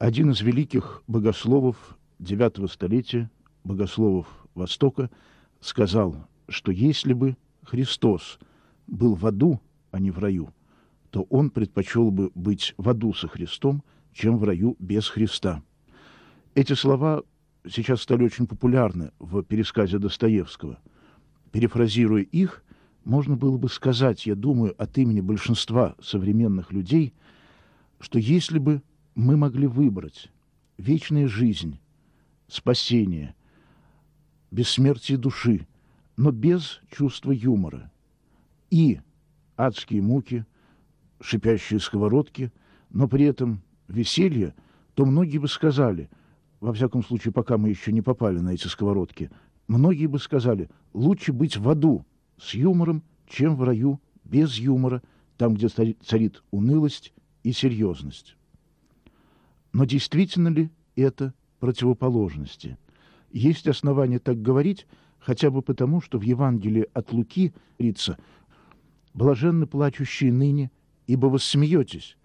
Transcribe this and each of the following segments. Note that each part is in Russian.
Один из великих богословов девятого столетия, богословов Востока, сказал, что если бы Христос был в аду, а не в раю, то он предпочел бы быть в аду со Христом, чем в раю без Христа. Эти слова сейчас стали очень популярны в пересказе Достоевского. Перефразируя их, можно было бы сказать, я думаю, от имени большинства современных людей, что если бы мы могли выбрать вечная жизнь, спасение, бессмертие души, но без чувства юмора, и адские муки, шипящие сковородки, но при этом веселье, то многие бы сказали, во всяком случае, пока мы еще не попали на эти сковородки, многие бы сказали, лучше быть в аду с юмором, чем в раю без юмора, там, где царит унылость и серьезность. Но действительно ли это противоположности? Есть основания так говорить, хотя бы потому, что в Евангелии от Луки говорится «блаженны плачущие ныне, ибо вы смеетесь».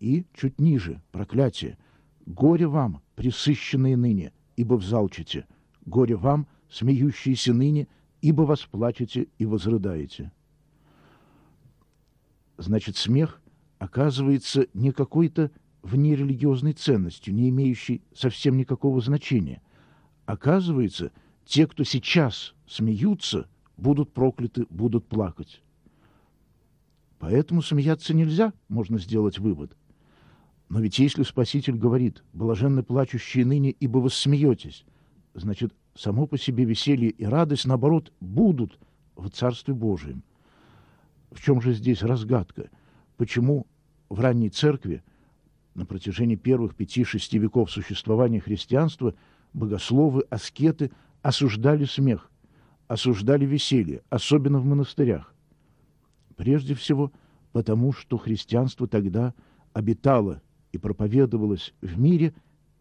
И чуть ниже проклятие «горе вам, присыщенные ныне, ибо взалчите, горе вам, смеющиеся ныне, ибо восплачете и возрыдаете». Значит, смех оказывается не какой-то внерелигиозной ценностью, не имеющей совсем никакого значения. Оказывается, те, кто сейчас смеются, будут прокляты, будут плакать. Поэтому смеяться нельзя, можно сделать вывод. Но ведь если Спаситель говорит «блаженны плачущие ныне, ибо вы смеетесь», значит, само по себе веселье и радость, наоборот, будут в Царстве Божием. В чем же здесь разгадка? Почему в ранней церкви – на протяжении первых пяти-шести веков существования христианства богословы, аскеты осуждали смех, осуждали веселье, особенно в монастырях. Прежде всего, потому что христианство тогда обитало и проповедовалось в мире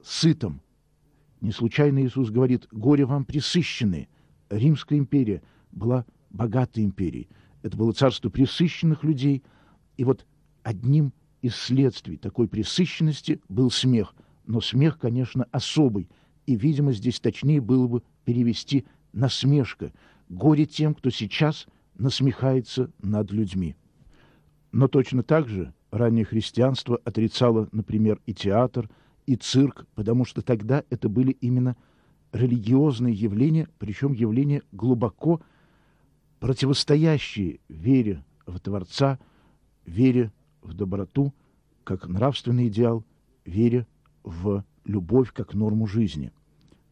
сытом. Не случайно Иисус говорит «горе вам присыщенные». Римская империя была богатой империей. Это было царство присыщенных людей. И вот одним из следствий. Такой пресыщенности был смех, но смех, конечно, особый, и, видимо, здесь точнее было бы перевести насмешка, горе тем, кто сейчас насмехается над людьми. Но точно так же раннее христианство отрицало, например, и театр, и цирк, потому что тогда это были именно религиозные явления, причем явления глубоко противостоящие вере в Творца, вере в доброту, как нравственный идеал, веря в любовь как норму жизни.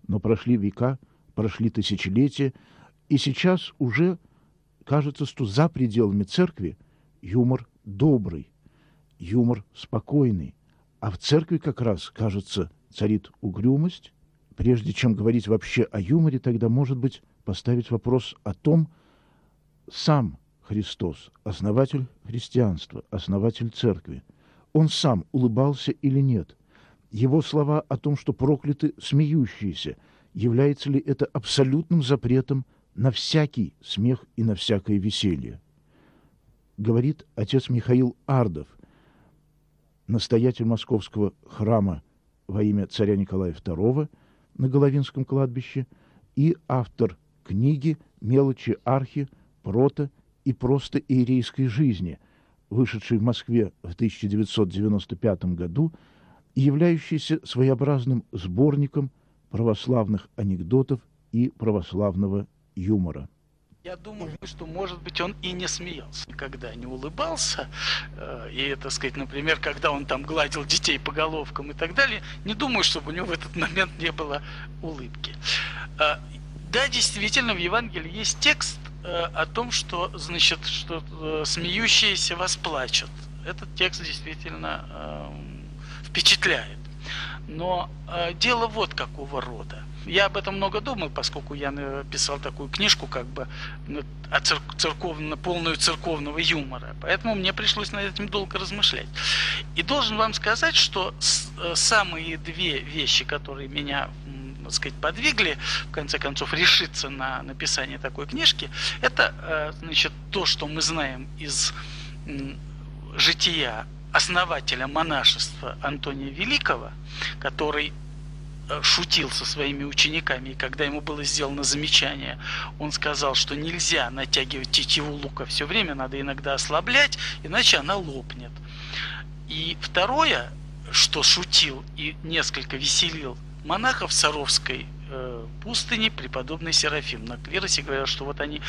Но прошли века, прошли тысячелетия, и сейчас уже кажется, что за пределами церкви юмор добрый, юмор спокойный, а в церкви как раз, кажется, царит угрюмость. Прежде чем говорить вообще о юморе, тогда, может быть, поставить вопрос о том, сам Христос, основатель христианства, основатель церкви, он сам улыбался или нет? Его слова о том, что прокляты смеющиеся, является ли это абсолютным запретом на всякий смех и на всякое веселье? Говорит отец Михаил Ардов, настоятель московского храма во имя царя Николая II на Головинском кладбище и автор книги «Мелочи архи, прото и просто иерейской жизни», вышедшей в Москве в 1995 году и являющийся своеобразным сборником православных анекдотов и православного юмора. Я думаю, что, может быть, он и не смеялся, когда не улыбался. Э, и, так сказать, например, когда он там гладил детей по головкам и так далее, не думаю, чтобы у него в этот момент не было улыбки. Э, да, действительно, в Евангелии есть текст, о том, что, значит, что э, смеющиеся вас плачут. Этот текст действительно э, впечатляет. Но э, дело вот какого рода. Я об этом много думал, поскольку я написал такую книжку, как бы о церк церковно, полную церковного юмора. Поэтому мне пришлось над этим долго размышлять. И должен вам сказать, что э, самые две вещи, которые меня так сказать, подвигли, в конце концов, решиться на написание такой книжки, это, э, значит, то, что мы знаем из жития основателя монашества Антония Великого, который э, шутил со своими учениками, и когда ему было сделано замечание, он сказал, что нельзя натягивать тетиву лука все время, надо иногда ослаблять, иначе она лопнет. И второе, что шутил и несколько веселил монахов Саровской э, пустыни преподобный Серафим. На клиросе говорят, что вот они,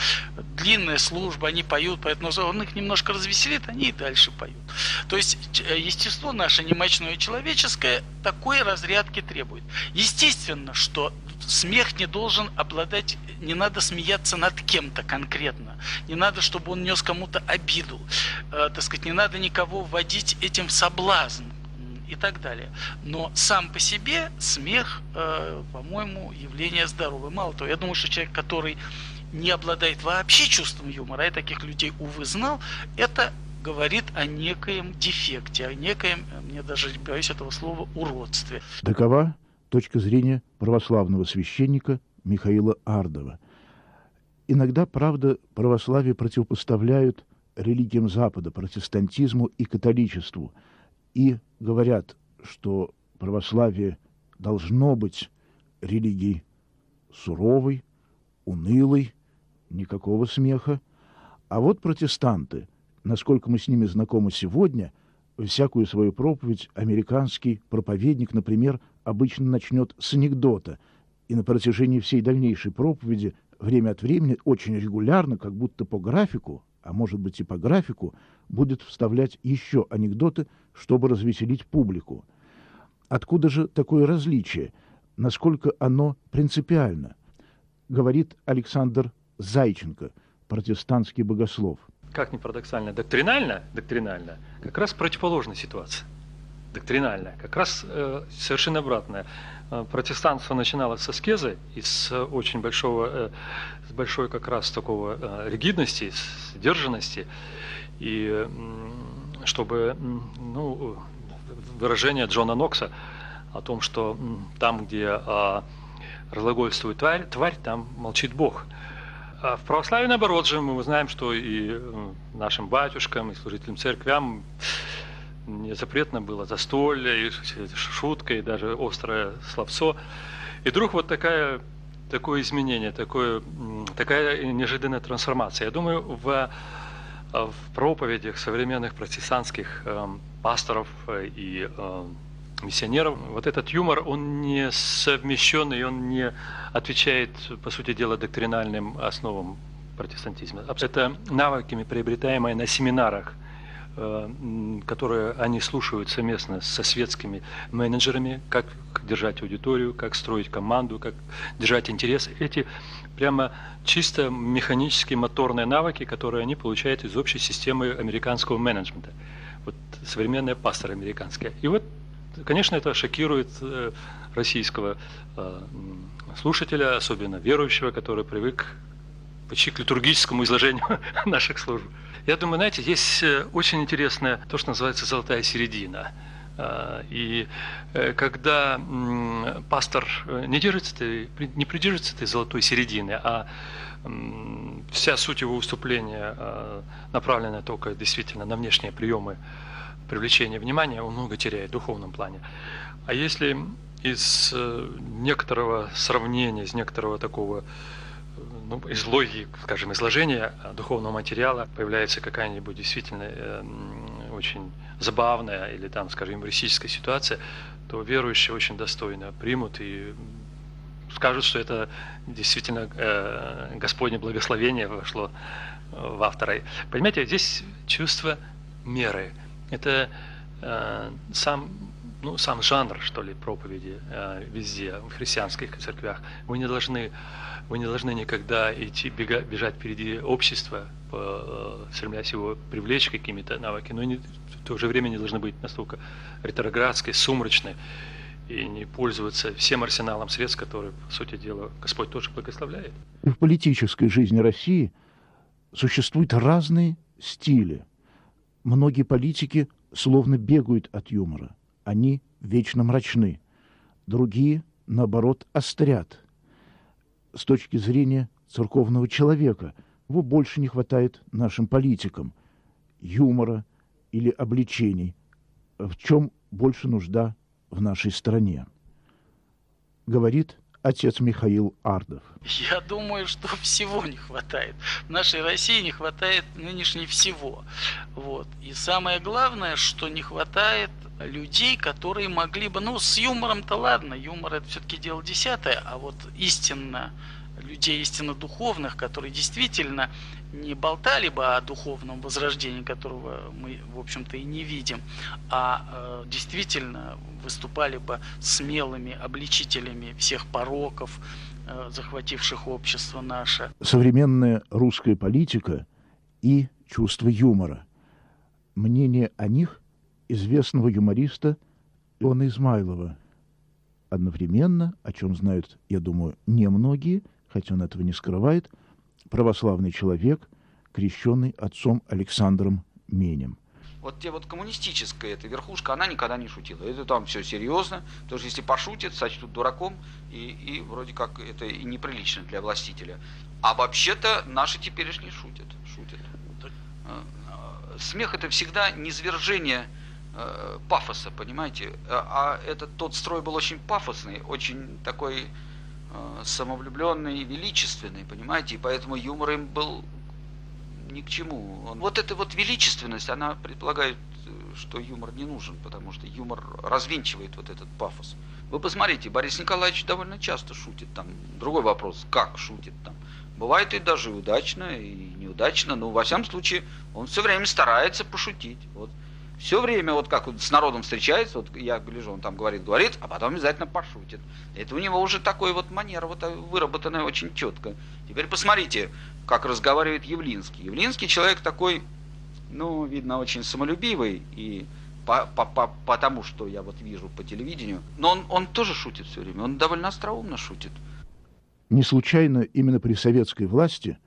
длинная служба, они поют, поэтому он их немножко развеселит, они и дальше поют. То есть э, естество наше немощное человеческое такой разрядки требует. Естественно, что смех не должен обладать, не надо смеяться над кем-то конкретно, не надо, чтобы он нес кому-то обиду, э, так сказать, не надо никого вводить этим в соблазн, и так далее. Но сам по себе смех, э, по-моему, явление здоровое. Мало того, я думаю, что человек, который не обладает вообще чувством юмора, я таких людей, увы, знал, это говорит о некоем дефекте, о некоем, мне даже боюсь этого слова, уродстве. Такова точка зрения православного священника Михаила Ардова. Иногда, правда, православие противопоставляют религиям Запада, протестантизму и католичеству – и говорят, что православие должно быть религией суровой, унылой, никакого смеха. А вот протестанты, насколько мы с ними знакомы сегодня, всякую свою проповедь американский проповедник, например, обычно начнет с анекдота, и на протяжении всей дальнейшей проповеди время от времени очень регулярно, как будто по графику, а может быть и по графику, будет вставлять еще анекдоты, чтобы развеселить публику. Откуда же такое различие? Насколько оно принципиально? Говорит Александр Зайченко, протестантский богослов. Как ни парадоксально, доктринально, доктринально, как раз противоположная ситуация. Доктринальная, как раз э, совершенно обратная. Э, протестанство начиналось со скезы и с очень большого, э, с большой как раз такого э, ригидности, сдержанности. И чтобы, ну, выражение Джона Нокса о том, что там, где а, разглагольствует тварь, тварь, там молчит Бог. А в православии, наоборот же, мы знаем, что и нашим батюшкам, и служителям церквям запретно было застолье, и шутка, и даже острое словцо. И вдруг вот такая, такое изменение, такое, такая неожиданная трансформация. Я думаю, в Э, в проповедях современных протестантских эм, пасторов э, и эм, миссионеров. Вот этот юмор, он не совмещен, и он не отвечает, по сути дела, доктринальным основам протестантизма. Это навыками, приобретаемые на семинарах, э, которые они слушают совместно со светскими менеджерами, как держать аудиторию, как строить команду, как держать интерес. Эти прямо чисто механические моторные навыки, которые они получают из общей системы американского менеджмента. Вот современная пастора американская. И вот, конечно, это шокирует э, российского э, слушателя, особенно верующего, который привык почти к литургическому изложению наших служб. Я думаю, знаете, есть э, очень интересное то, что называется золотая середина – а, и э, когда пастор э, не держится, не придерживается этой золотой середины, а вся суть его выступления а, направлена только действительно на внешние приемы привлечения внимания, он много теряет в духовном плане. А если из некоторого сравнения, из некоторого такого ну, из логики, скажем, изложения духовного материала появляется какая-нибудь действительно очень забавная или там, скажем, юмористическая ситуация, то верующие очень достойно примут и скажут, что это действительно э, Господне благословение вошло э, в автора. Понимаете, здесь чувство меры. Это э, сам, ну, сам жанр, что ли, проповеди э, везде, в христианских церквях. Вы не должны, вы не должны никогда идти, бега, бежать впереди общества, по, э, стремлясь его привлечь какими-то навыками, но не, в то же время не должны быть настолько ретроградской, сумрачной и не пользоваться всем арсеналом средств, которые, по сути дела, Господь тоже благословляет. В политической жизни России существуют разные стили. Многие политики словно бегают от юмора. Они вечно мрачны. Другие, наоборот, острят. С точки зрения церковного человека, его больше не хватает нашим политикам. Юмора, или обличений, в чем больше нужда в нашей стране. Говорит отец Михаил Ардов. Я думаю, что всего не хватает. В нашей России не хватает нынешней всего. Вот. И самое главное, что не хватает людей, которые могли бы... Ну, с юмором-то ладно, юмор это все-таки дело десятое, а вот истинно людей истинно духовных, которые действительно не болтали бы о духовном возрождении, которого мы, в общем-то, и не видим, а э, действительно выступали бы смелыми обличителями всех пороков, э, захвативших общество наше. Современная русская политика и чувство юмора. Мнение о них известного юмориста Иона Измайлова. Одновременно, о чем знают, я думаю, немногие, хотя он этого не скрывает, православный человек, крещенный отцом Александром Менем. Вот те вот коммунистическая эта верхушка, она никогда не шутила. Это там все серьезно, потому что если пошутит, сочтут дураком, и, и вроде как это и неприлично для властителя. А вообще-то наши теперешние шутят. шутят. Э, э, смех это всегда низвержение э, пафоса, понимаете? А, а этот тот строй был очень пафосный, очень такой Э, самовлюбленный и величественный, понимаете, и поэтому юмор им был ни к чему. Он... Вот эта вот величественность, она предполагает, э, что юмор не нужен, потому что юмор развенчивает вот этот пафос. Вы посмотрите, Борис Николаевич довольно часто шутит там. Другой вопрос, как шутит там. Бывает и даже удачно, и неудачно, но во всяком случае он все время старается пошутить. Вот все время, вот как он с народом встречается, вот я гляжу, он там говорит, говорит, а потом обязательно пошутит. Это у него уже такой вот манера, вот выработанная очень четко. Теперь посмотрите, как разговаривает Явлинский. Явлинский человек такой, ну, видно, очень самолюбивый и по, по, по, потому что я вот вижу по телевидению. Но он, он тоже шутит все время, он довольно остроумно шутит. Не случайно именно при советской власти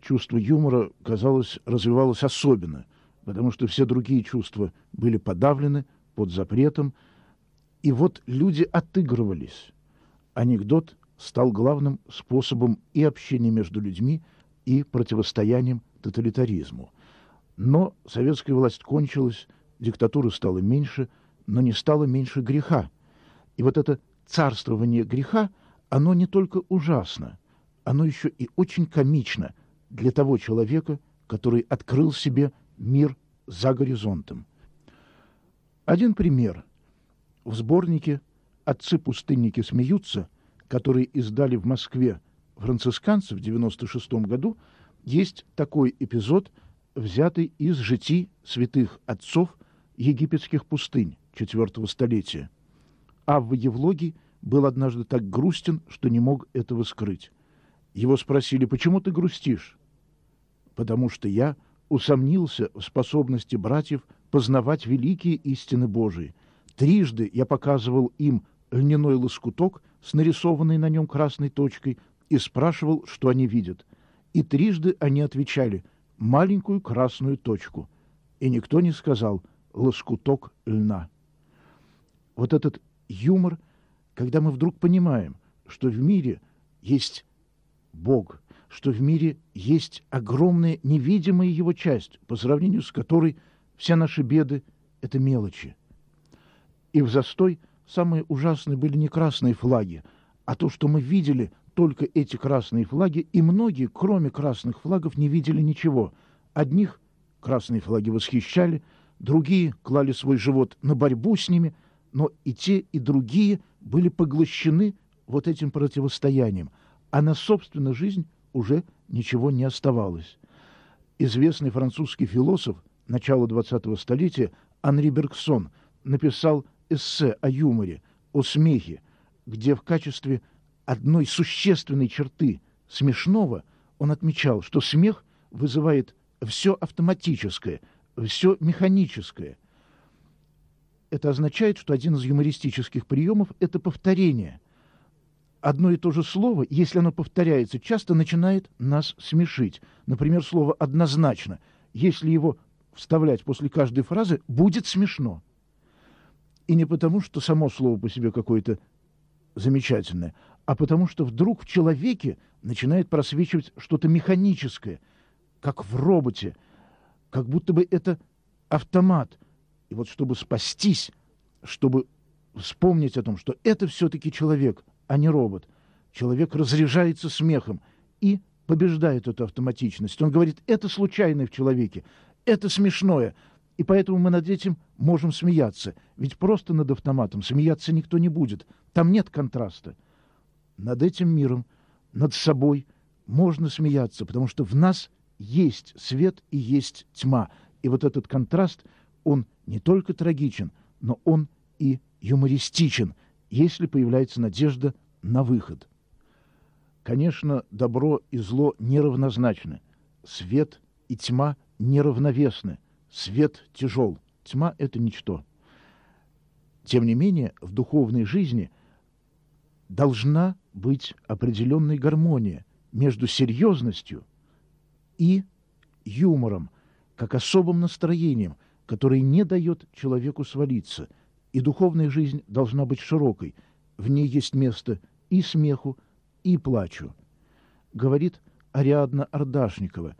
чувство юмора, казалось, развивалось особенно – потому что все другие чувства были подавлены под запретом. И вот люди отыгрывались. Анекдот стал главным способом и общения между людьми, и противостоянием тоталитаризму. Но советская власть кончилась, диктатура стала меньше, но не стало меньше греха. И вот это царствование греха, оно не только ужасно, оно еще и очень комично для того человека, который открыл себе мир за горизонтом. Один пример. В сборнике «Отцы-пустынники смеются», который издали в Москве францисканцы в 96 году, есть такой эпизод, взятый из житий святых отцов египетских пустынь IV столетия. Авва Евлогий был однажды так грустен, что не мог этого скрыть. Его спросили, почему ты грустишь? Потому что я усомнился в способности братьев познавать великие истины Божии. Трижды я показывал им льняной лоскуток с нарисованной на нем красной точкой и спрашивал, что они видят. И трижды они отвечали «маленькую красную точку». И никто не сказал «лоскуток льна». Вот этот юмор, когда мы вдруг понимаем, что в мире есть Бог – что в мире есть огромная невидимая его часть, по сравнению с которой все наши беды — это мелочи. И в застой самые ужасные были не красные флаги, а то, что мы видели только эти красные флаги, и многие, кроме красных флагов, не видели ничего. Одних красные флаги восхищали, другие клали свой живот на борьбу с ними, но и те, и другие были поглощены вот этим противостоянием, а на собственную жизнь уже ничего не оставалось. Известный французский философ начала XX столетия Анри Бергсон написал эссе о юморе, о смехе, где в качестве одной существенной черты смешного он отмечал, что смех вызывает все автоматическое, все механическое. Это означает, что один из юмористических приемов – это повторение – одно и то же слово, если оно повторяется, часто начинает нас смешить. Например, слово «однозначно». Если его вставлять после каждой фразы, будет смешно. И не потому, что само слово по себе какое-то замечательное, а потому что вдруг в человеке начинает просвечивать что-то механическое, как в роботе, как будто бы это автомат, И вот чтобы спастись, чтобы вспомнить о том, что это все-таки человек, а не робот, человек разряжается смехом и побеждает эту автоматичность. Он говорит, это случайное в человеке, это смешное, и поэтому мы над этим можем смеяться. Ведь просто над автоматом смеяться никто не будет. Там нет контраста. Над этим миром, над собой можно смеяться, потому что в нас есть свет и есть тьма. И вот этот контраст, он не только трагичен, но он и юмористичен, если появляется надежда на выход. Конечно, добро и зло неравнозначны. Свет и тьма неравновесны. Свет тяжел, тьма — это ничто. Тем не менее, в духовной жизни должна быть определенная гармония между серьезностью и юмором, как особым настроением, которое не дает человеку свалиться. И духовная жизнь должна быть широкой. В ней есть место и смеху, и плачу. Говорит Ариадна Ардашникова,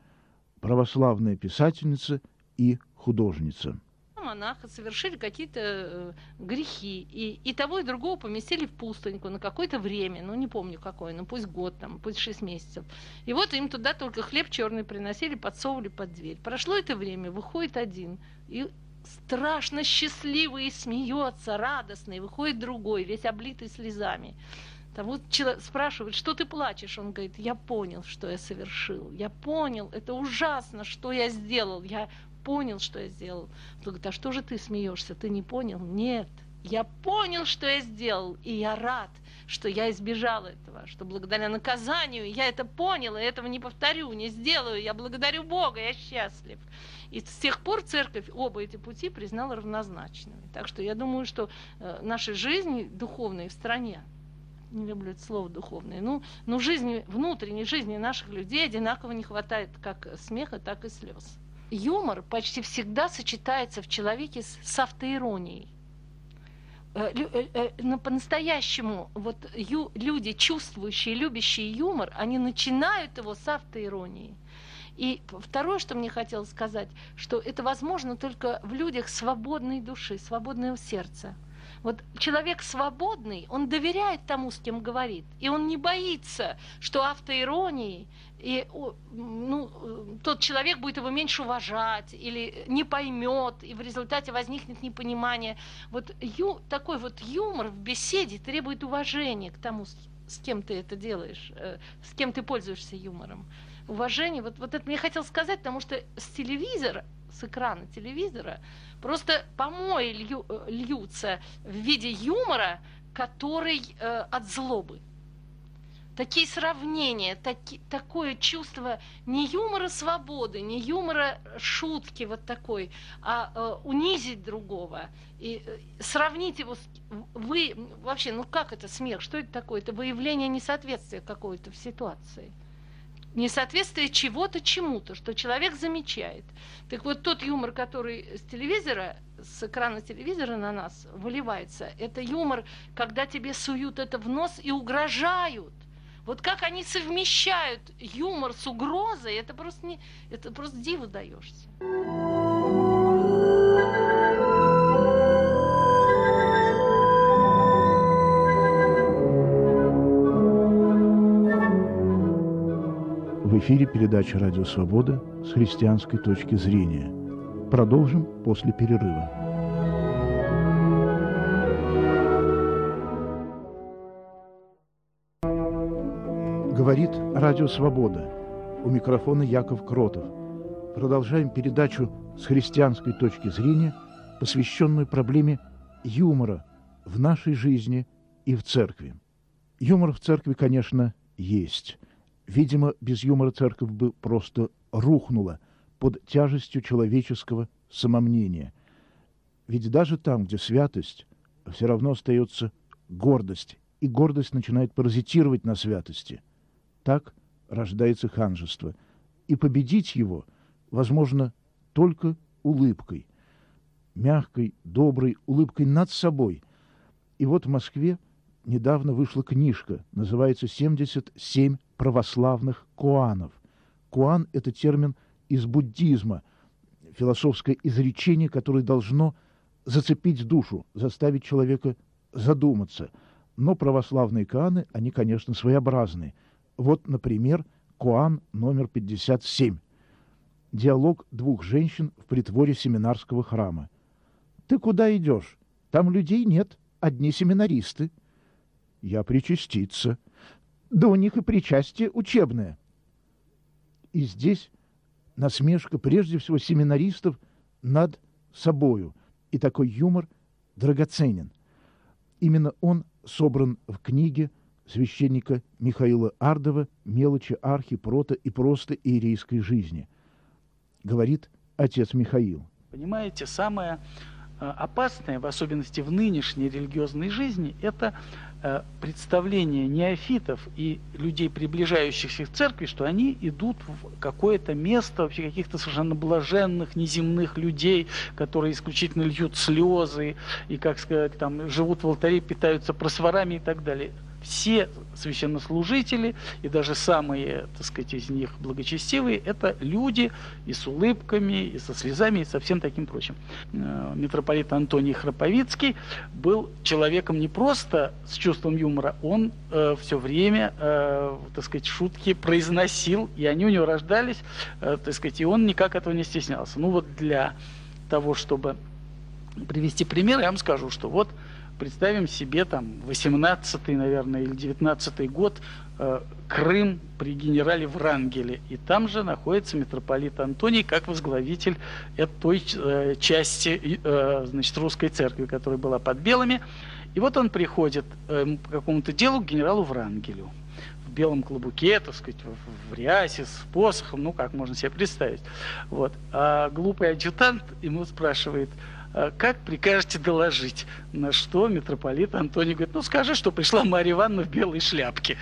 православная писательница и художница монаха совершили какие-то э, грехи, и, и того, и другого поместили в пустыньку на какое-то время, ну не помню какое, ну пусть год, там, пусть шесть месяцев. И вот им туда только хлеб черный приносили, подсовывали под дверь. Прошло это время, выходит один, и страшно счастливый и смеется, радостный, выходит другой, весь облитый слезами. Там вот человек спрашивает, что ты плачешь? Он говорит, я понял, что я совершил. Я понял, это ужасно, что я сделал. Я понял, что я сделал. Он говорит, а что же ты смеешься? Ты не понял? Нет. Я понял, что я сделал, и я рад, что я избежал этого, что благодаря наказанию я это понял, и этого не повторю, не сделаю. Я благодарю Бога, я счастлив. И с тех пор церковь оба эти пути признала равнозначными. Так что я думаю, что э, нашей жизни духовной в стране не люблю это слово духовное, ну, но жизни, внутренней жизни наших людей одинаково не хватает как смеха, так и слез. Юмор почти всегда сочетается в человеке с, с автоиронией. Э, э, э, по-настоящему вот ю, люди, чувствующие, любящие юмор, они начинают его с автоиронии. И второе, что мне хотелось сказать, что это возможно только в людях свободной души, свободного сердца. Вот человек свободный, он доверяет тому, с кем говорит, и он не боится, что автоиронией и ну, тот человек будет его меньше уважать или не поймет, и в результате возникнет непонимание. Вот ю, такой вот юмор в беседе требует уважения к тому, с кем ты это делаешь, э, с кем ты пользуешься юмором. Уважение, вот, вот это мне хотел сказать, потому что с телевизора, с экрана телевизора просто помои лью, э, льются в виде юмора, который э, от злобы такие сравнения, таки, такое чувство не юмора свободы, не юмора шутки вот такой, а э, унизить другого и э, сравнить его с вы вообще, ну как это смех, что это такое? Это выявление несоответствия какой-то в ситуации. Несоответствие чего-то чему-то, что человек замечает. Так вот тот юмор, который с телевизора, с экрана телевизора на нас выливается, это юмор, когда тебе суют это в нос и угрожают вот как они совмещают юмор с угрозой, это просто, не, это просто диву даешься. Эфире передача «Радио Свобода» с христианской точки зрения. Продолжим после перерыва. Говорит Радио Свобода. У микрофона Яков Кротов. Продолжаем передачу с христианской точки зрения, посвященную проблеме юмора в нашей жизни и в церкви. Юмор в церкви, конечно, есть. Видимо, без юмора церковь бы просто рухнула под тяжестью человеческого самомнения. Ведь даже там, где святость, все равно остается гордость, и гордость начинает паразитировать на святости – так рождается ханжество. И победить его возможно только улыбкой. Мягкой, доброй улыбкой над собой. И вот в Москве недавно вышла книжка, называется «77 православных куанов». Куан – это термин из буддизма, философское изречение, которое должно зацепить душу, заставить человека задуматься. Но православные коаны, они, конечно, своеобразные. Вот, например, коан номер 57. Диалог двух женщин в притворе семинарского храма. «Ты куда идешь? Там людей нет, одни семинаристы». «Я причаститься». «Да у них и причастие учебное». И здесь насмешка прежде всего семинаристов над собою. И такой юмор драгоценен. Именно он собран в книге священника Михаила Ардова «Мелочи архи, прото и просто иерейской жизни», говорит отец Михаил. Понимаете, самое опасное, в особенности в нынешней религиозной жизни, это Э, представление неофитов и людей, приближающихся к церкви, что они идут в какое-то место вообще каких-то совершенно блаженных, неземных людей, которые исключительно льют слезы и, как сказать, там, живут в алтаре, питаются просворами и так далее все священнослужители и даже самые, так сказать, из них благочестивые, это люди и с улыбками, и со слезами, и со всем таким прочим. Э, митрополит Антоний Храповицкий был человеком не просто с чувством юмора, он э, все время, э, так сказать, шутки произносил, и они у него рождались, э, так сказать, и он никак этого не стеснялся. Ну вот для того, чтобы привести пример, я вам скажу, что вот представим себе там 18 наверное, или 19 год, э, Крым при генерале Врангеле. И там же находится митрополит Антоний как возглавитель той э, части э, значит, русской церкви, которая была под белыми. И вот он приходит э, по какому-то делу к генералу Врангелю в белом клобуке, так сказать, в, в рясе, с посохом, ну, как можно себе представить. Вот. А глупый адъютант ему спрашивает – «А как прикажете доложить? На что митрополит Антоний говорит, ну скажи, что пришла Марья Ивановна в белой шляпке.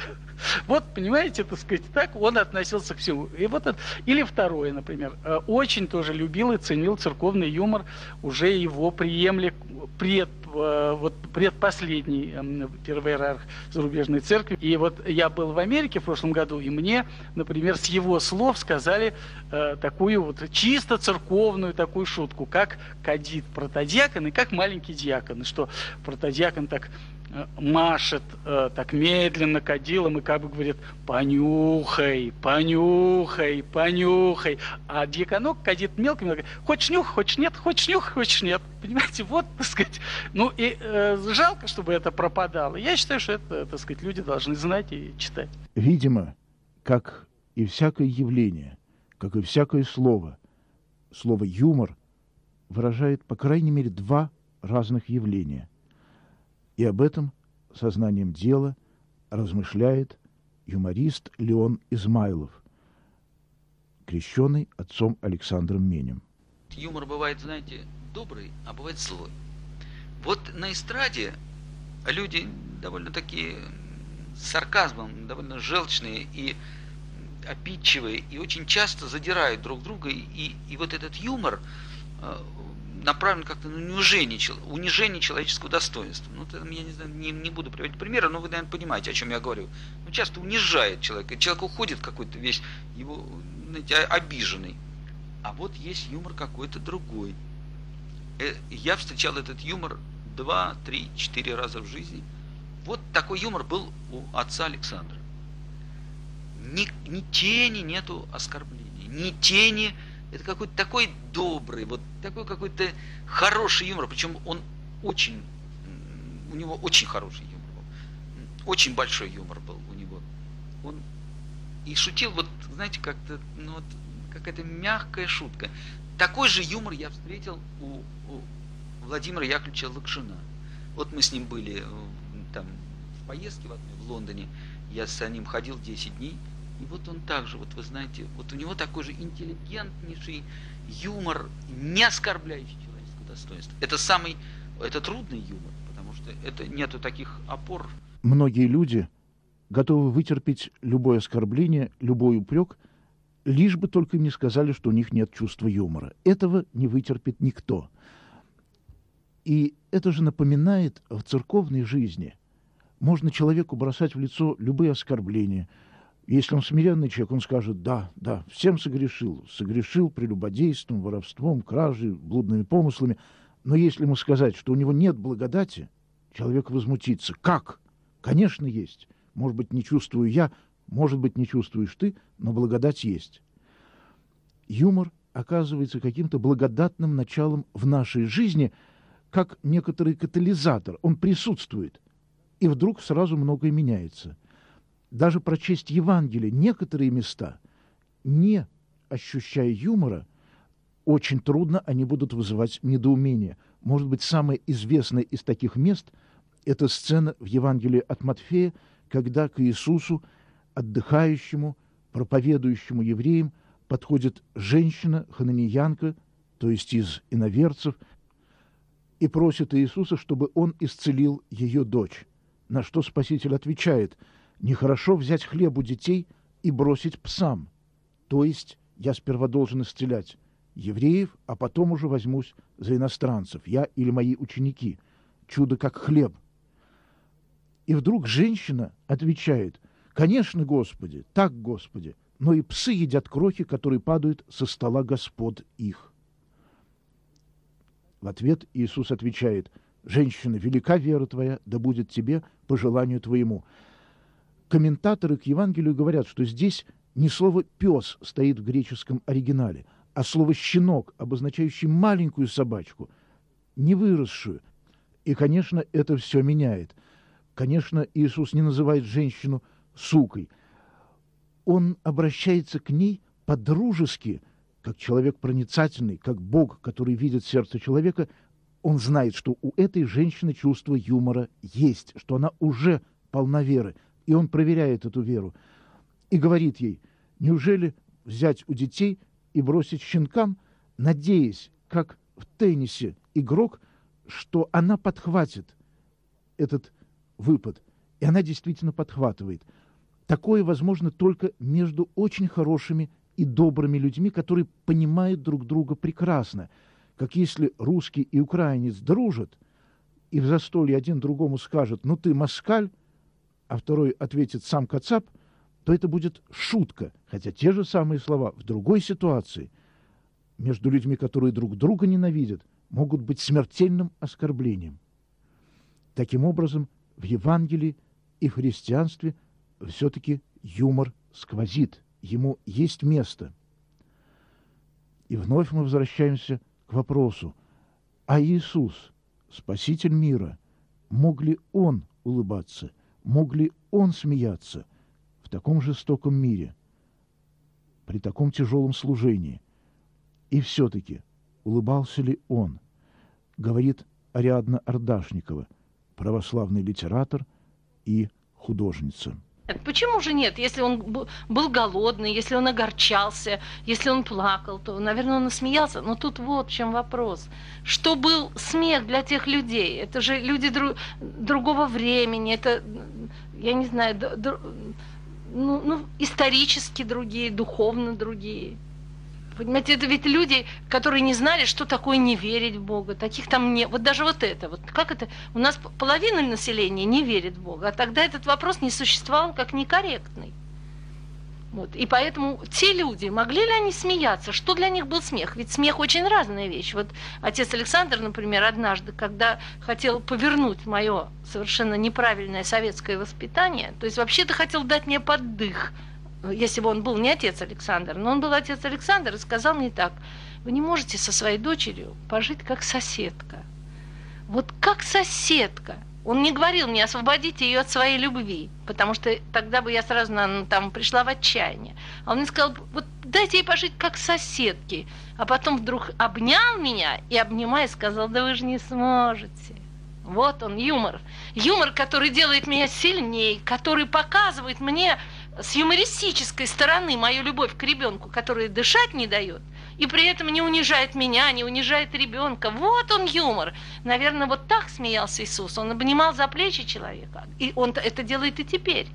Вот, понимаете, так сказать, так он относился к всему. И вот это, или второе, например, э, очень тоже любил и ценил церковный юмор уже его преемли, пред Э, вот предпоследний эм, первый иерарх зарубежной церкви. И вот я был в Америке в прошлом году, и мне, например, с его слов сказали э, такую вот чисто церковную такую шутку, как кадит протодиакон и как маленький диакон. Что протодиакон так машет э, так медленно кадилом и как бы говорит «понюхай, понюхай, понюхай». А дьяконок кадит мелким, говорит, хочешь нюх, хочешь нет, хочешь нюх, хочешь нет. Понимаете, вот, так сказать, ну и э, жалко, чтобы это пропадало. Я считаю, что это, так сказать, люди должны знать и читать. Видимо, как и всякое явление, как и всякое слово, слово «юмор» выражает, по крайней мере, два разных явления – и об этом сознанием дела размышляет юморист Леон Измайлов, крещенный отцом Александром Менем. Юмор бывает, знаете, добрый, а бывает злой. Вот на эстраде люди довольно такие с сарказмом, довольно желчные и обидчивые, и очень часто задирают друг друга, и, и вот этот юмор э, направлен как-то на унижение, унижение человеческого достоинства. Ну, это, я не, знаю, не, не буду приводить примеры, но вы, наверное, понимаете, о чем я говорю. Ну, часто унижает человека. Человек уходит какой-то весь, его, знаете, обиженный. А вот есть юмор какой-то другой. Э, я встречал этот юмор два, три, четыре раза в жизни. Вот такой юмор был у отца Александра. Ни, ни тени нету оскорбления, ни тени это какой-то такой добрый, вот такой какой-то хороший юмор, причем он очень, у него очень хороший юмор был, очень большой юмор был у него. Он и шутил, вот, знаете, как-то, ну вот, какая-то мягкая шутка. Такой же юмор я встретил у, у Владимира Яковлевича Лакшина. Вот мы с ним были э, там в поездке в одной в Лондоне, я с ним ходил 10 дней, и вот он также, вот вы знаете, вот у него такой же интеллигентнейший юмор, не оскорбляющий человеческое достоинство. Это самый, это трудный юмор, потому что это нету таких опор. Многие люди готовы вытерпеть любое оскорбление, любой упрек, лишь бы только им не сказали, что у них нет чувства юмора. Этого не вытерпит никто. И это же напоминает в церковной жизни. Можно человеку бросать в лицо любые оскорбления – если он смиренный человек, он скажет, да, да, всем согрешил. Согрешил прелюбодейством, воровством, кражей, блудными помыслами. Но если ему сказать, что у него нет благодати, человек возмутится. Как? Конечно, есть. Может быть, не чувствую я, может быть, не чувствуешь ты, но благодать есть. Юмор оказывается каким-то благодатным началом в нашей жизни, как некоторый катализатор. Он присутствует, и вдруг сразу многое меняется. Даже прочесть Евангелие, некоторые места, не ощущая юмора, очень трудно они будут вызывать недоумение. Может быть, самое известное из таких мест – это сцена в Евангелии от Матфея, когда к Иисусу, отдыхающему, проповедующему евреям, подходит женщина, хананиянка, то есть из иноверцев, и просит Иисуса, чтобы он исцелил ее дочь. На что Спаситель отвечает, «Нехорошо взять хлеб у детей и бросить псам». То есть я сперва должен исцелять евреев, а потом уже возьмусь за иностранцев, я или мои ученики. Чудо как хлеб. И вдруг женщина отвечает, «Конечно, Господи, так, Господи, но и псы едят крохи, которые падают со стола Господ их». В ответ Иисус отвечает, «Женщина, велика вера твоя, да будет тебе по желанию твоему». Комментаторы к Евангелию говорят, что здесь не слово «пес» стоит в греческом оригинале, а слово «щенок», обозначающий маленькую собачку, не выросшую. И, конечно, это все меняет. Конечно, Иисус не называет женщину сукой. Он обращается к ней по-дружески, как человек проницательный, как Бог, который видит сердце человека. Он знает, что у этой женщины чувство юмора есть, что она уже полна веры. И он проверяет эту веру и говорит ей, неужели взять у детей – и бросить щенкам, надеясь, как в теннисе игрок, что она подхватит этот выпад. И она действительно подхватывает. Такое возможно только между очень хорошими и добрыми людьми, которые понимают друг друга прекрасно. Как если русский и украинец дружат, и в застолье один другому скажет «ну ты москаль», а второй ответит «сам кацап», то это будет шутка, хотя те же самые слова в другой ситуации между людьми, которые друг друга ненавидят, могут быть смертельным оскорблением. Таким образом, в Евангелии и в христианстве все-таки юмор сквозит, ему есть место. И вновь мы возвращаемся к вопросу, а Иисус, Спаситель мира, мог ли Он улыбаться, мог ли Он смеяться – в таком жестоком мире, при таком тяжелом служении. И все-таки улыбался ли он, говорит Ариадна Ардашникова, православный литератор и художница. Почему же нет? Если он был голодный, если он огорчался, если он плакал, то, наверное, он насмеялся. Но тут вот в чем вопрос. Что был смех для тех людей? Это же люди дру- другого времени, это, я не знаю, ну, ну, исторически другие, духовно другие. Понимаете, это ведь люди, которые не знали, что такое не верить в Бога. Таких там не... Вот даже вот это. Вот как это? У нас половина населения не верит в Бога. А тогда этот вопрос не существовал как некорректный. Вот. И поэтому те люди, могли ли они смеяться? Что для них был смех? Ведь смех очень разная вещь. Вот отец Александр, например, однажды, когда хотел повернуть мое совершенно неправильное советское воспитание, то есть вообще-то хотел дать мне поддых, если бы он был не отец Александр, но он был отец Александр и сказал мне так, вы не можете со своей дочерью пожить как соседка. Вот как соседка – он не говорил мне, освободите ее от своей любви, потому что тогда бы я сразу наверное, там пришла в отчаяние. А он мне сказал, вот дайте ей пожить как соседки. А потом вдруг обнял меня и, обнимая, сказал, да вы же не сможете. Вот он, юмор. Юмор, который делает меня сильнее, который показывает мне с юмористической стороны мою любовь к ребенку, который дышать не дает – и при этом не унижает меня, не унижает ребенка. Вот он юмор. Наверное, вот так смеялся Иисус. Он обнимал за плечи человека. И он это делает и теперь.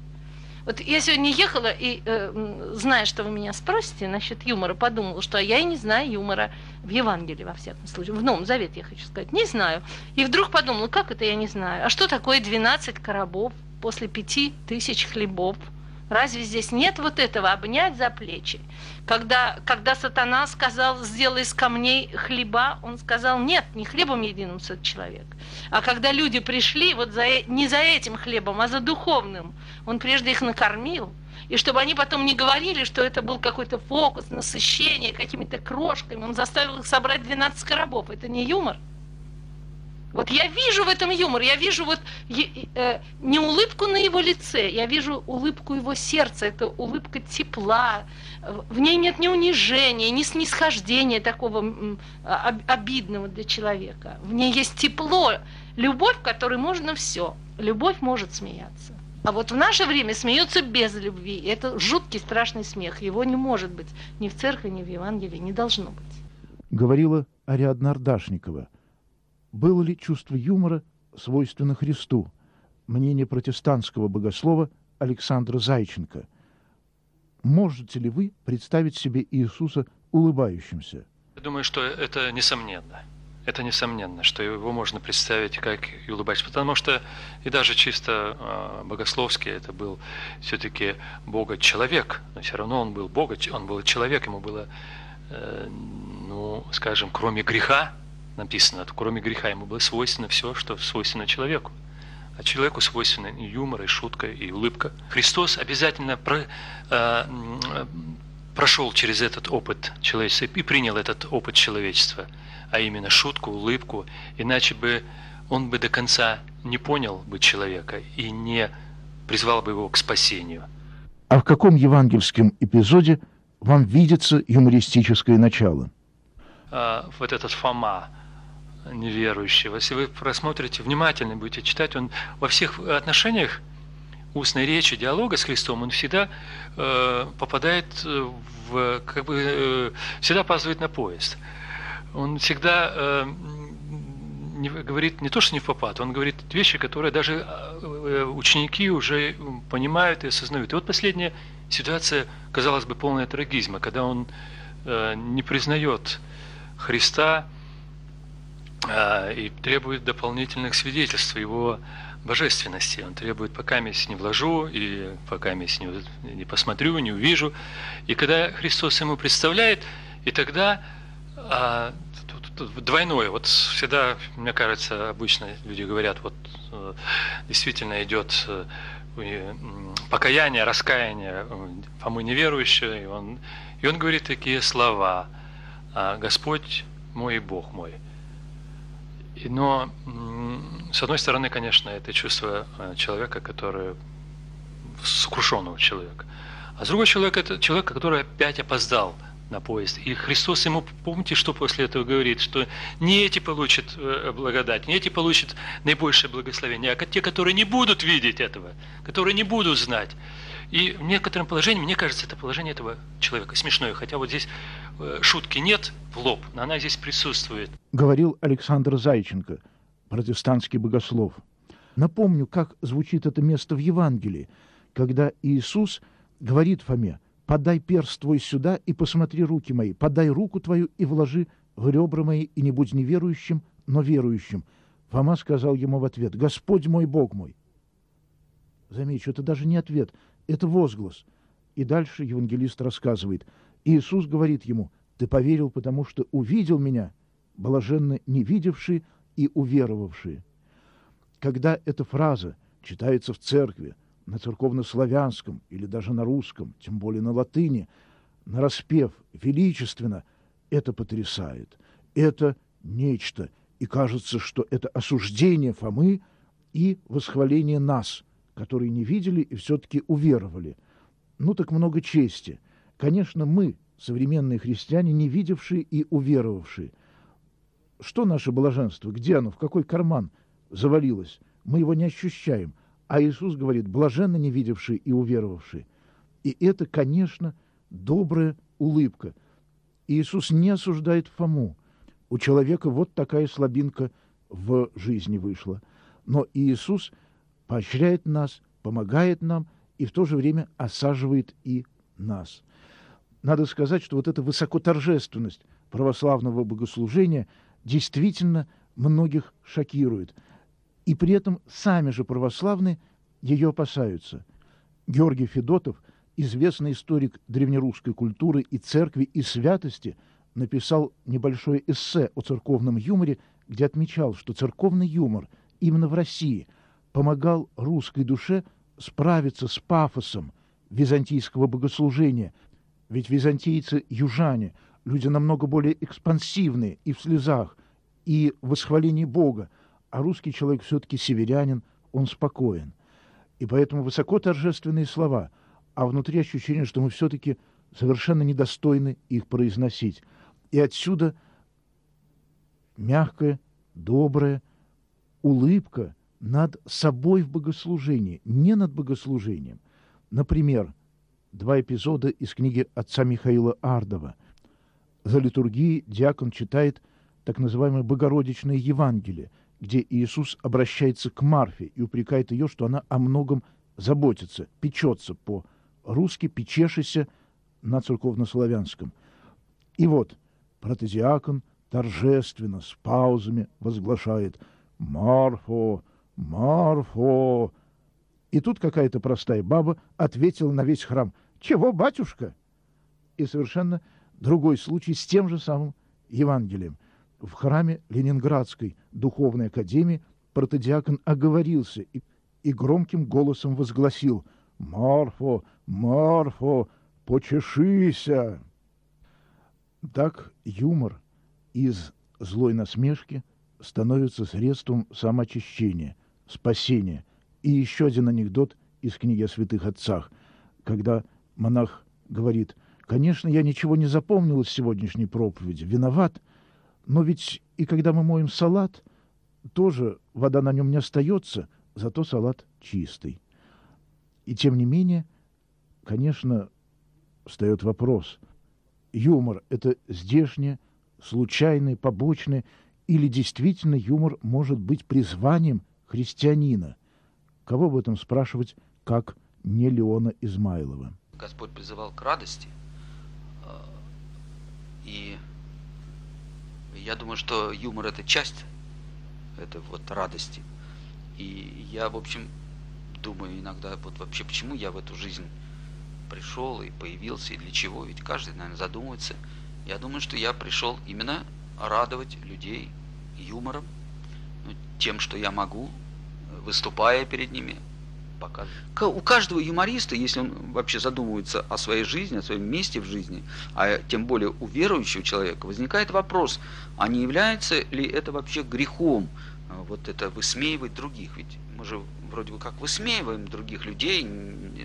Вот я сегодня ехала и, э, зная, что вы меня спросите насчет юмора, подумала, что я и не знаю юмора в Евангелии, во всяком случае. В Новом Завете, я хочу сказать, не знаю. И вдруг подумала, как это я не знаю? А что такое 12 коробов после пяти тысяч хлебов? Разве здесь нет вот этого обнять за плечи? Когда, когда сатана сказал, сделай из камней хлеба, он сказал, нет, не хлебом единым сот человек. А когда люди пришли вот за, э, не за этим хлебом, а за духовным, он прежде их накормил. И чтобы они потом не говорили, что это был какой-то фокус, насыщение какими-то крошками, он заставил их собрать 12 коробов. Это не юмор. Вот я вижу в этом юмор, я вижу вот э, не улыбку на его лице, я вижу улыбку его сердца, это улыбка тепла, в ней нет ни унижения, ни снисхождения такого э, обидного для человека. В ней есть тепло, любовь, в которой можно все. Любовь может смеяться. А вот в наше время смеются без любви. Это жуткий, страшный смех. Его не может быть ни в церкви, ни в Евангелии, не должно быть. Говорила Ариадна Ардашникова – было ли чувство юмора свойственно Христу? Мнение протестантского богослова Александра Зайченко. Можете ли вы представить себе Иисуса улыбающимся? Я думаю, что это несомненно. Это несомненно, что его можно представить как и потому что и даже чисто э, богословски это был все-таки Бога-человек, но все равно он был Бога, он был человек, ему было, э, ну, скажем, кроме греха, написано, кроме греха ему было свойственно все, что свойственно человеку. А человеку свойственно и юмор, и шутка, и улыбка. Христос обязательно про, э, прошел через этот опыт человечества и принял этот опыт человечества, а именно шутку, улыбку, иначе бы он бы до конца не понял бы человека и не призвал бы его к спасению. А в каком евангельском эпизоде вам видится юмористическое начало? А, вот этот Фома, неверующего. Если вы просмотрите внимательно, будете читать, он во всех отношениях устной речи, диалога с Христом, он всегда э, попадает в, как бы, э, всегда опаздывает на поезд. Он всегда э, не, говорит не то, что не в попад, он говорит вещи, которые даже э, ученики уже понимают и осознают. И вот последняя ситуация, казалось бы, полная трагизма, когда он э, не признает Христа, и требует дополнительных свидетельств его божественности. Он требует, пока я не вложу, и пока я не, не посмотрю, не увижу. И когда Христос ему представляет, и тогда а, тут, тут двойное. Вот всегда, мне кажется, обычно люди говорят, вот э, действительно идет э, покаяние, раскаяние Фомы неверующего, и он, и он говорит такие слова, «А, «Господь мой и Бог мой». Но, с одной стороны, конечно, это чувство э, человека, который сокрушенного человека. А с другой человека, это человек, который опять опоздал на поезд. И Христос ему, помните, что после этого говорит, что не эти получат э, благодать, не эти получат наибольшее благословение, а те, которые не будут видеть этого, которые не будут знать. И в некотором положении, мне кажется, это положение этого человека смешное, хотя вот здесь э, шутки нет в лоб, но она здесь присутствует. Говорил Александр Зайченко, протестантский богослов. Напомню, как звучит это место в Евангелии, когда Иисус говорит Фоме, «Подай перст твой сюда и посмотри руки мои, подай руку твою и вложи в ребра мои, и не будь неверующим, но верующим». Фома сказал ему в ответ, «Господь мой, Бог мой». Замечу, это даже не ответ – это возглас. И дальше евангелист рассказывает. Иисус говорит ему, ты поверил, потому что увидел меня, блаженно не видевшие и уверовавшие. Когда эта фраза читается в церкви, на церковнославянском или даже на русском, тем более на латыни, на распев величественно, это потрясает. Это нечто. И кажется, что это осуждение Фомы и восхваление нас – которые не видели и все-таки уверовали. Ну так много чести. Конечно, мы, современные христиане, не видевшие и уверовавшие. Что наше блаженство? Где оно? В какой карман завалилось? Мы его не ощущаем. А Иисус говорит, блаженно не видевшие и уверовавшие. И это, конечно, добрая улыбка. Иисус не осуждает Фому. У человека вот такая слабинка в жизни вышла. Но Иисус – поощряет нас, помогает нам и в то же время осаживает и нас. Надо сказать, что вот эта высокоторжественность православного богослужения действительно многих шокирует. И при этом сами же православные ее опасаются. Георгий Федотов, известный историк древнерусской культуры и церкви и святости, написал небольшое эссе о церковном юморе, где отмечал, что церковный юмор именно в России помогал русской душе справиться с пафосом византийского богослужения. Ведь византийцы – южане, люди намного более экспансивные и в слезах, и в восхвалении Бога, а русский человек все-таки северянин, он спокоен. И поэтому высоко торжественные слова, а внутри ощущение, что мы все-таки совершенно недостойны их произносить. И отсюда мягкая, добрая улыбка над собой в богослужении, не над богослужением. Например, два эпизода из книги отца Михаила Ардова. За литургией диакон читает так называемое Богородичное Евангелие, где Иисус обращается к Марфе и упрекает ее, что она о многом заботится, печется по-русски, печешися на церковнославянском. И вот протезиакон торжественно, с паузами возглашает «Марфо! Марфо!» И тут какая-то простая баба ответила на весь храм «Чего, батюшка?» И совершенно другой случай с тем же самым Евангелием. В храме Ленинградской духовной академии протодиакон оговорился и, и громким голосом возгласил «Марфо! Марфо! Почешися!» Так юмор из злой насмешки становится средством самоочищения, спасения. И еще один анекдот из книги о святых отцах, когда монах говорит, «Конечно, я ничего не запомнил из сегодняшней проповеди, виноват, но ведь и когда мы моем салат, тоже вода на нем не остается, зато салат чистый». И тем не менее, конечно, встает вопрос, юмор – это здешнее, случайное, побочное, или действительно юмор может быть призванием христианина? Кого об этом спрашивать, как не Леона Измайлова? Господь призывал к радости. А, и я думаю, что юмор это часть этой вот радости. И я, в общем, думаю иногда, вот вообще, почему я в эту жизнь пришел и появился, и для чего, ведь каждый, наверное, задумывается. Я думаю, что я пришел именно радовать людей юмором, тем, что я могу, выступая перед ними, показывать. У каждого юмориста, если он вообще задумывается о своей жизни, о своем месте в жизни, а тем более у верующего человека, возникает вопрос, а не является ли это вообще грехом, а, вот это высмеивать других? Ведь мы же вроде бы как высмеиваем других людей,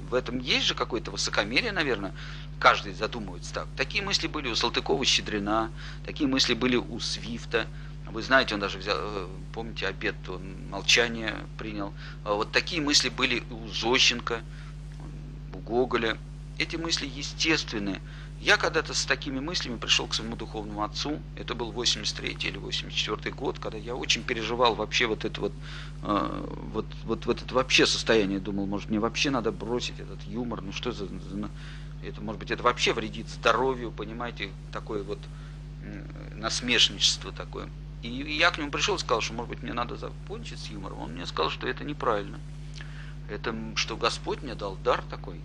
в этом есть же какое-то высокомерие, наверное, каждый задумывается так. Такие мысли были у Салтыкова-Щедрина, такие мысли были у Свифта, вы знаете, он даже взял, э, помните, обед, он молчание принял. А вот такие мысли были у Зощенко, у Гоголя. Эти мысли естественные. Я когда-то с такими мыслями пришел к своему духовному отцу. Это был 83 или 84 год, когда я очень переживал вообще вот это вот, э, вот, вот, вот это вообще состояние. Думал, может, мне вообще надо бросить этот юмор. Ну что за... это, может быть, это вообще вредит здоровью, понимаете, такое вот насмешничество такое. И я к нему пришел и сказал, что, может быть, мне надо закончить с юмором. Он мне сказал, что это неправильно. Это, что Господь мне дал дар такой,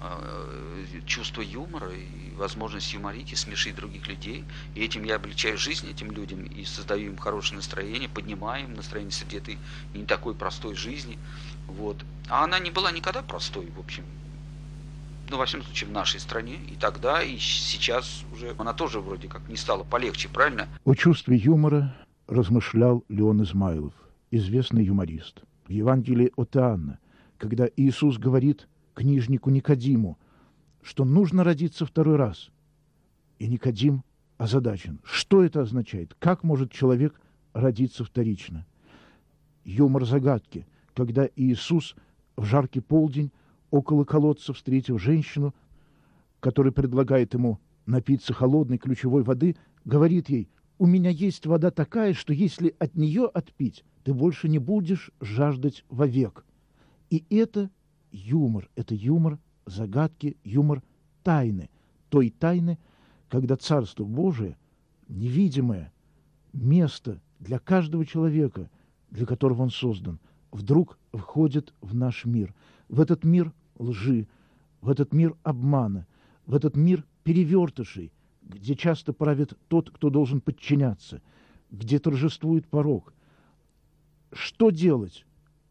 а, чувство юмора и возможность юморить и смешить других людей. И этим я облегчаю жизнь этим людям и создаю им хорошее настроение, поднимаю им настроение среди этой не такой простой жизни. Вот. А она не была никогда простой, в общем ну, во всяком случае, в нашей стране, и тогда, и сейчас уже она тоже вроде как не стала полегче, правильно? О чувстве юмора размышлял Леон Измайлов, известный юморист. В Евангелии от Иоанна, когда Иисус говорит книжнику Никодиму, что нужно родиться второй раз. И Никодим озадачен. Что это означает? Как может человек родиться вторично? Юмор загадки, когда Иисус в жаркий полдень около колодца, встретив женщину, которая предлагает ему напиться холодной ключевой воды, говорит ей, «У меня есть вода такая, что если от нее отпить, ты больше не будешь жаждать вовек». И это юмор, это юмор загадки, юмор тайны, той тайны, когда Царство Божие, невидимое место для каждого человека, для которого он создан, вдруг входит в наш мир. В этот мир лжи, в этот мир обмана, в этот мир перевертышей, где часто правит тот, кто должен подчиняться, где торжествует порог. Что делать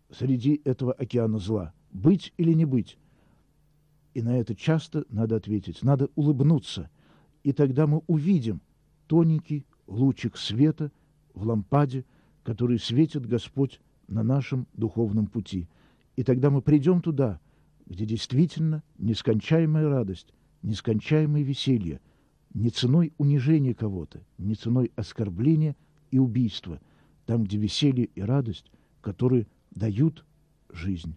среди этого океана зла? Быть или не быть? И на это часто надо ответить, надо улыбнуться, и тогда мы увидим тоненький лучик света в лампаде, который светит Господь на нашем духовном пути. И тогда мы придем туда, где действительно нескончаемая радость, нескончаемое веселье, не ценой унижения кого-то, не ценой оскорбления и убийства, там, где веселье и радость, которые дают жизнь.